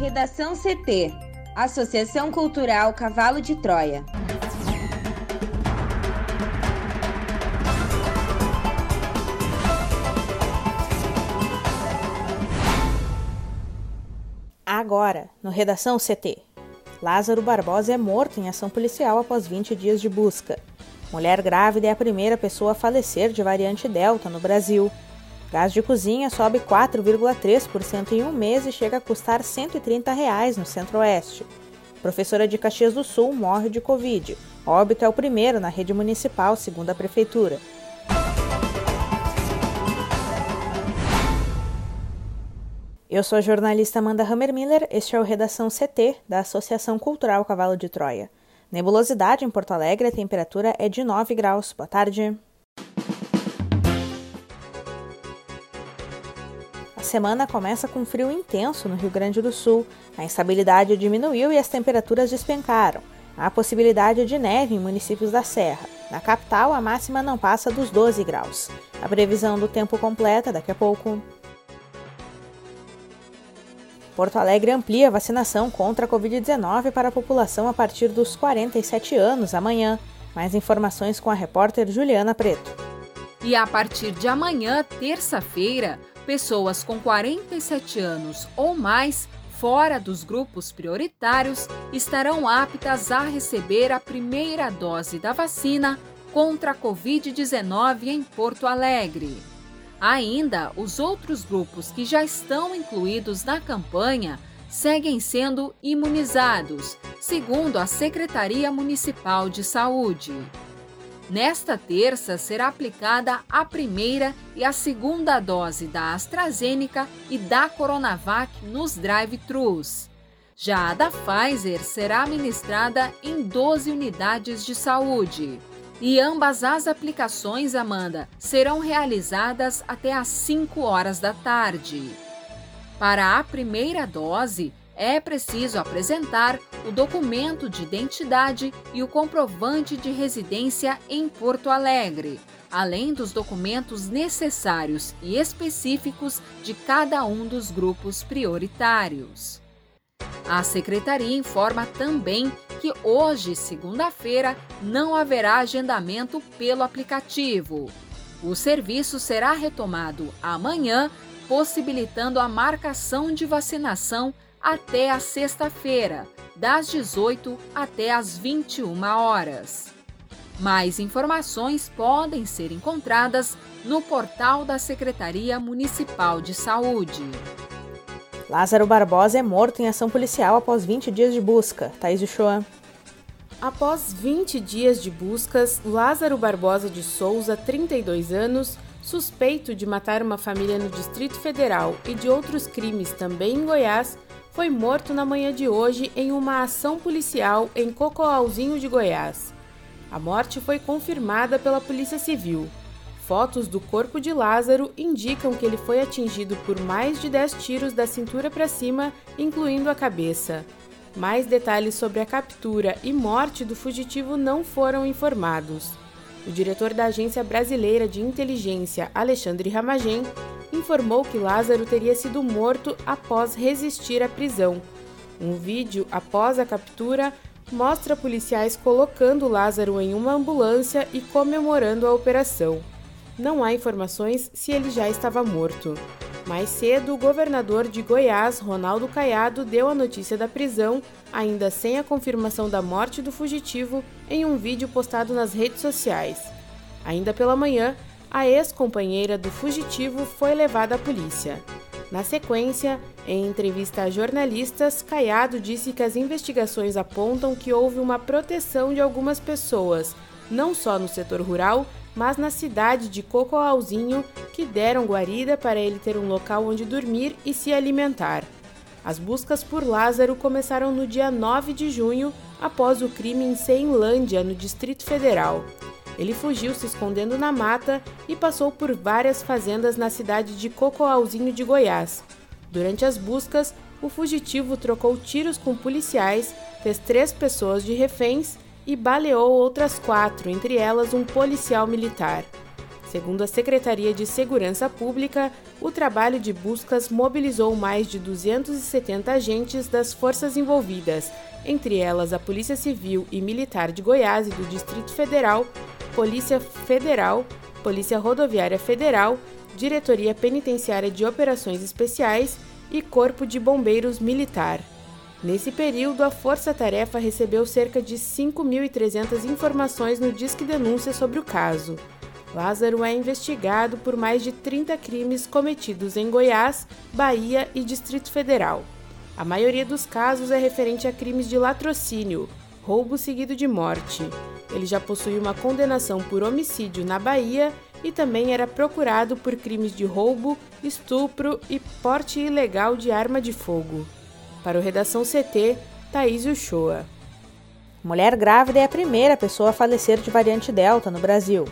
Redação CT Associação Cultural Cavalo de Troia. Agora, no Redação CT. Lázaro Barbosa é morto em ação policial após 20 dias de busca. Mulher grávida é a primeira pessoa a falecer de variante Delta no Brasil. Gás de cozinha sobe 4,3% em um mês e chega a custar 130 reais no Centro-Oeste. Professora de Caxias do Sul morre de Covid. Óbito é o primeiro na rede municipal, segundo a Prefeitura. Eu sou a jornalista Amanda Hammermiller, este é o Redação CT da Associação Cultural Cavalo de Troia. Nebulosidade em Porto Alegre, a temperatura é de 9 graus. Boa tarde. Semana começa com frio intenso no Rio Grande do Sul. A instabilidade diminuiu e as temperaturas despencaram. Há possibilidade de neve em municípios da Serra. Na capital, a máxima não passa dos 12 graus. A previsão do tempo completa daqui a pouco. Porto Alegre amplia a vacinação contra a Covid-19 para a população a partir dos 47 anos amanhã. Mais informações com a repórter Juliana Preto. E a partir de amanhã, terça-feira, pessoas com 47 anos ou mais fora dos grupos prioritários estarão aptas a receber a primeira dose da vacina contra a Covid-19 em Porto Alegre. Ainda, os outros grupos que já estão incluídos na campanha seguem sendo imunizados, segundo a Secretaria Municipal de Saúde. Nesta terça será aplicada a primeira e a segunda dose da AstraZeneca e da Coronavac nos drive-thrus. Já a da Pfizer será administrada em 12 unidades de saúde. E ambas as aplicações, Amanda, serão realizadas até às 5 horas da tarde. Para a primeira dose, é preciso apresentar o documento de identidade e o comprovante de residência em Porto Alegre, além dos documentos necessários e específicos de cada um dos grupos prioritários. A secretaria informa também que hoje, segunda-feira, não haverá agendamento pelo aplicativo. O serviço será retomado amanhã, possibilitando a marcação de vacinação até a sexta-feira, das 18 até as 21 horas. Mais informações podem ser encontradas no portal da Secretaria Municipal de Saúde. Lázaro Barbosa é morto em ação policial após 20 dias de busca. Thaís Uchoa. Após 20 dias de buscas, Lázaro Barbosa de Souza, 32 anos, suspeito de matar uma família no Distrito Federal e de outros crimes também em Goiás, foi morto na manhã de hoje em uma ação policial em Cocoalzinho de Goiás. A morte foi confirmada pela Polícia Civil. Fotos do corpo de Lázaro indicam que ele foi atingido por mais de 10 tiros da cintura para cima, incluindo a cabeça. Mais detalhes sobre a captura e morte do fugitivo não foram informados. O diretor da Agência Brasileira de Inteligência, Alexandre Ramagem, informou que Lázaro teria sido morto após resistir à prisão. Um vídeo após a captura mostra policiais colocando Lázaro em uma ambulância e comemorando a operação. Não há informações se ele já estava morto. Mais cedo, o governador de Goiás, Ronaldo Caiado, deu a notícia da prisão, ainda sem a confirmação da morte do fugitivo, em um vídeo postado nas redes sociais. Ainda pela manhã, a ex-companheira do fugitivo foi levada à polícia. Na sequência, em entrevista a jornalistas, Caiado disse que as investigações apontam que houve uma proteção de algumas pessoas, não só no setor rural, mas na cidade de Cocoalzinho, que deram guarida para ele ter um local onde dormir e se alimentar. As buscas por Lázaro começaram no dia 9 de junho, após o crime em Ceilândia, no Distrito Federal. Ele fugiu se escondendo na mata e passou por várias fazendas na cidade de Cocoalzinho de Goiás. Durante as buscas, o fugitivo trocou tiros com policiais, fez três pessoas de reféns e baleou outras quatro, entre elas um policial militar. Segundo a Secretaria de Segurança Pública, o trabalho de buscas mobilizou mais de 270 agentes das forças envolvidas, entre elas a Polícia Civil e Militar de Goiás e do Distrito Federal, Polícia Federal, Polícia Rodoviária Federal, Diretoria Penitenciária de Operações Especiais e Corpo de Bombeiros Militar. Nesse período, a Força Tarefa recebeu cerca de 5.300 informações no Disque Denúncia sobre o caso. Lázaro é investigado por mais de 30 crimes cometidos em Goiás, Bahia e Distrito Federal. A maioria dos casos é referente a crimes de latrocínio, roubo seguido de morte. Ele já possui uma condenação por homicídio na Bahia e também era procurado por crimes de roubo, estupro e porte ilegal de arma de fogo. Para o Redação CT, Thaís Uchoa. Mulher grávida é a primeira pessoa a falecer de variante Delta no Brasil.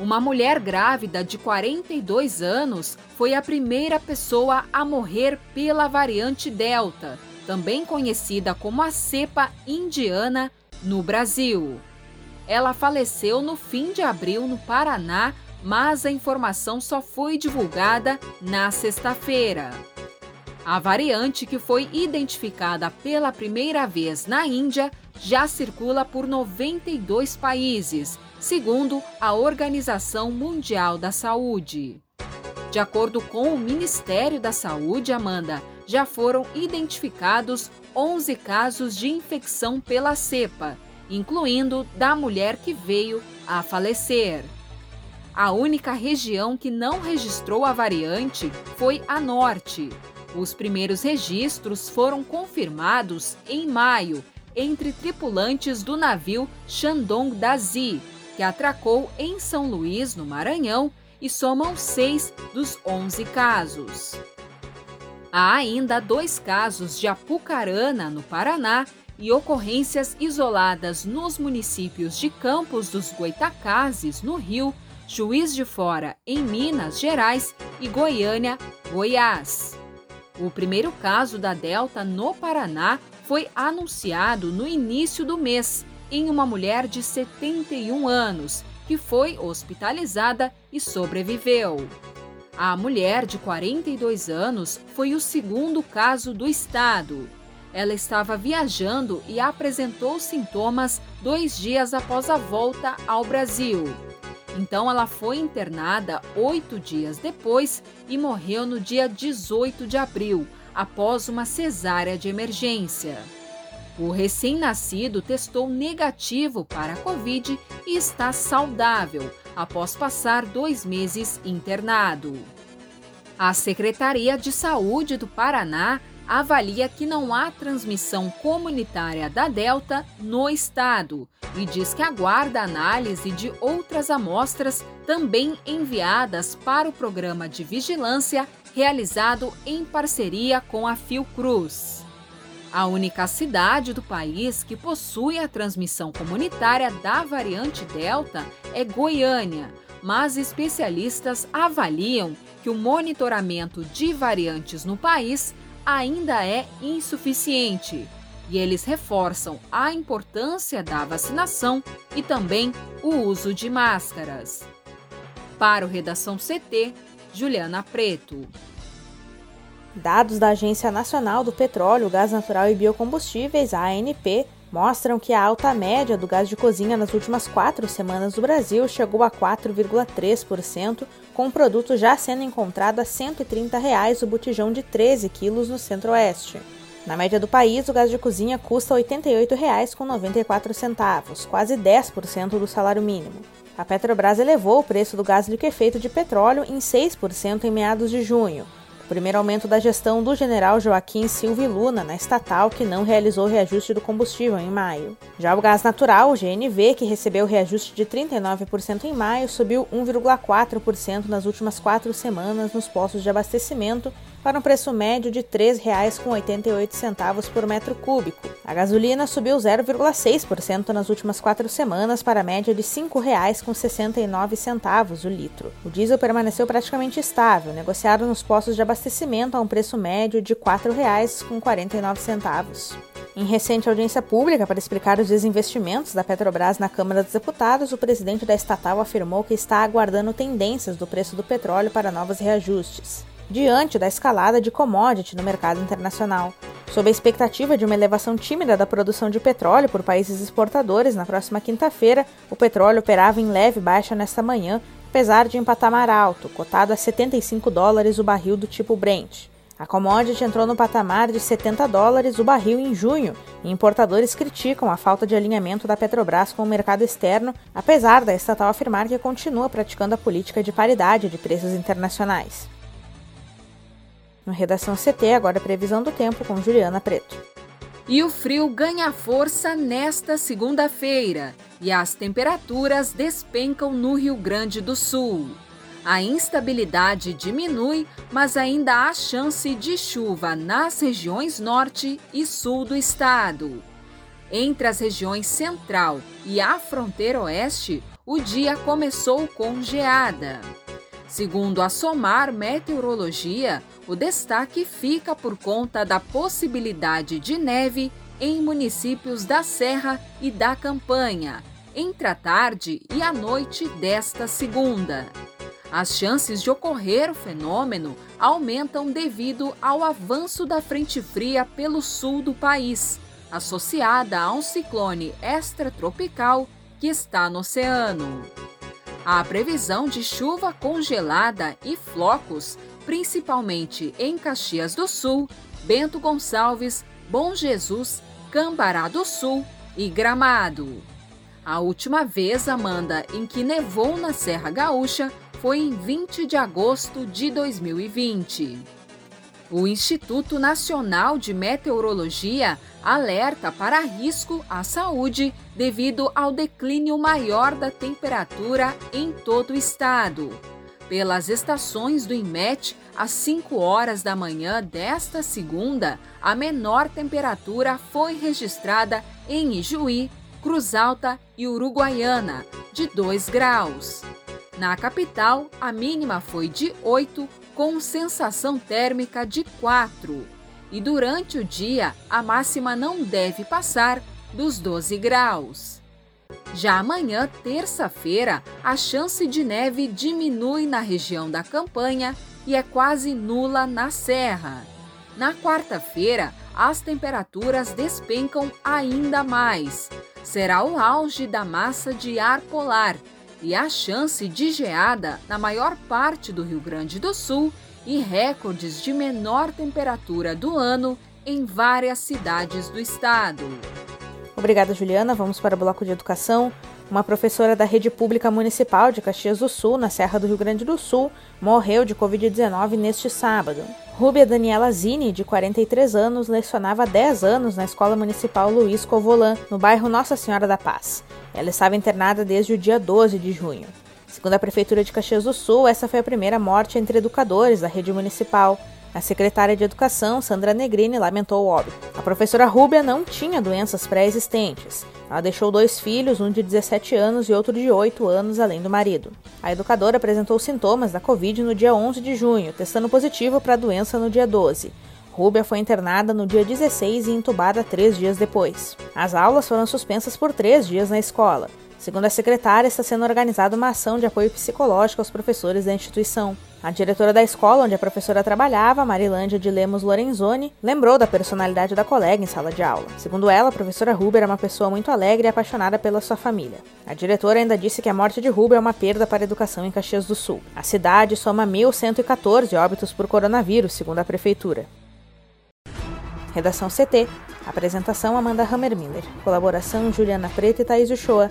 Uma mulher grávida de 42 anos foi a primeira pessoa a morrer pela variante Delta, também conhecida como a cepa indiana, no Brasil. Ela faleceu no fim de abril no Paraná, mas a informação só foi divulgada na sexta-feira. A variante que foi identificada pela primeira vez na Índia já circula por 92 países segundo a Organização Mundial da Saúde. De acordo com o Ministério da Saúde, Amanda, já foram identificados 11 casos de infecção pela cepa, incluindo da mulher que veio a falecer. A única região que não registrou a variante foi a norte. Os primeiros registros foram confirmados em maio entre tripulantes do navio Shandong Dazi, que atracou em São Luís, no Maranhão, e somam seis dos 11 casos. Há ainda dois casos de Apucarana, no Paraná, e ocorrências isoladas nos municípios de Campos dos Goitacazes, no Rio, Juiz de Fora, em Minas Gerais e Goiânia, Goiás. O primeiro caso da Delta no Paraná foi anunciado no início do mês em uma mulher de 71 anos, que foi hospitalizada e sobreviveu. A mulher de 42 anos foi o segundo caso do estado. Ela estava viajando e apresentou sintomas dois dias após a volta ao Brasil. Então, ela foi internada oito dias depois e morreu no dia 18 de abril, após uma cesárea de emergência. O recém-nascido testou negativo para a Covid e está saudável após passar dois meses internado. A Secretaria de Saúde do Paraná avalia que não há transmissão comunitária da Delta no estado e diz que aguarda análise de outras amostras também enviadas para o programa de vigilância realizado em parceria com a Fiocruz. A única cidade do país que possui a transmissão comunitária da variante Delta é Goiânia, mas especialistas avaliam que o monitoramento de variantes no país ainda é insuficiente. E eles reforçam a importância da vacinação e também o uso de máscaras. Para o Redação CT, Juliana Preto. Dados da Agência Nacional do Petróleo, Gás Natural e Biocombustíveis, ANP, mostram que a alta média do gás de cozinha nas últimas quatro semanas do Brasil chegou a 4,3%, com o produto já sendo encontrado a 130 reais o botijão de 13 quilos no Centro-Oeste. Na média do país, o gás de cozinha custa R$ 88,94, quase 10% do salário mínimo. A Petrobras elevou o preço do gás liquefeito de petróleo em 6% em meados de junho, primeiro aumento da gestão do general Joaquim Silva Luna na estatal, que não realizou reajuste do combustível em maio. Já o gás natural, o GNV, que recebeu reajuste de 39% em maio, subiu 1,4% nas últimas quatro semanas nos postos de abastecimento para um preço médio de R$ 3,88 por metro cúbico. A gasolina subiu 0,6% nas últimas quatro semanas para a média de R$ 5,69 o litro. O diesel permaneceu praticamente estável, negociado nos postos de abastecimento a um preço médio de R$ 4,49. Em recente audiência pública para explicar os desinvestimentos da Petrobras na Câmara dos Deputados, o presidente da estatal afirmou que está aguardando tendências do preço do petróleo para novos reajustes, diante da escalada de commodity no mercado internacional. Sob a expectativa de uma elevação tímida da produção de petróleo por países exportadores na próxima quinta-feira, o petróleo operava em leve baixa nesta manhã, apesar de em patamar alto, cotado a 75 dólares o barril do tipo Brent. A commodity entrou no patamar de 70 dólares o barril em junho, e importadores criticam a falta de alinhamento da Petrobras com o mercado externo, apesar da estatal afirmar que continua praticando a política de paridade de preços internacionais. No Redação CT, agora previsão do tempo com Juliana Preto. E o frio ganha força nesta segunda-feira e as temperaturas despencam no Rio Grande do Sul. A instabilidade diminui, mas ainda há chance de chuva nas regiões norte e sul do estado. Entre as regiões central e a fronteira oeste, o dia começou com geada. Segundo a SOMAR Meteorologia, o destaque fica por conta da possibilidade de neve em municípios da Serra e da Campanha, entre a tarde e a noite desta segunda. As chances de ocorrer o fenômeno aumentam devido ao avanço da frente fria pelo sul do país, associada a um ciclone extratropical que está no oceano. Há previsão de chuva congelada e flocos, principalmente em Caxias do Sul, Bento Gonçalves, Bom Jesus, Cambará do Sul e Gramado. A última vez, Amanda, em que nevou na Serra Gaúcha foi em 20 de agosto de 2020. O Instituto Nacional de Meteorologia alerta para risco à saúde devido ao declínio maior da temperatura em todo o estado. Pelas estações do IMET, às 5 horas da manhã desta segunda, a menor temperatura foi registrada em Ijuí, Cruz Alta e Uruguaiana, de 2 graus. Na capital, a mínima foi de 8, com sensação térmica de 4. E durante o dia, a máxima não deve passar dos 12 graus. Já amanhã, terça-feira, a chance de neve diminui na região da campanha e é quase nula na serra. Na quarta-feira, as temperaturas despencam ainda mais. Será o auge da massa de ar polar, e a chance de geada na maior parte do Rio Grande do Sul e recordes de menor temperatura do ano em várias cidades do estado. Obrigada, Juliana. Vamos para o bloco de educação. Uma professora da rede pública municipal de Caxias do Sul, na Serra do Rio Grande do Sul, morreu de Covid-19 neste sábado. Rúbia Daniela Zini, de 43 anos, lecionava há 10 anos na Escola Municipal Luiz Covolan, no bairro Nossa Senhora da Paz. Ela estava internada desde o dia 12 de junho. Segundo a Prefeitura de Caxias do Sul, essa foi a primeira morte entre educadores da rede municipal. A secretária de Educação, Sandra Negrini, lamentou o óbito. A professora Rúbia não tinha doenças pré-existentes. Ela deixou dois filhos, um de 17 anos e outro de 8 anos, além do marido. A educadora apresentou sintomas da Covid no dia 11 de junho, testando positivo para a doença no dia 12. Rúbia foi internada no dia 16 e entubada três dias depois. As aulas foram suspensas por três dias na escola. Segundo a secretária, está sendo organizada uma ação de apoio psicológico aos professores da instituição. A diretora da escola onde a professora trabalhava, Marilândia de Lemos Lorenzoni, lembrou da personalidade da colega em sala de aula. Segundo ela, a professora Ruber é uma pessoa muito alegre e apaixonada pela sua família. A diretora ainda disse que a morte de Ruber é uma perda para a educação em Caxias do Sul. A cidade soma 1.114 óbitos por coronavírus, segundo a prefeitura. Redação CT. Apresentação Amanda Hammermiller. Colaboração Juliana Preta e Thaís Uchoa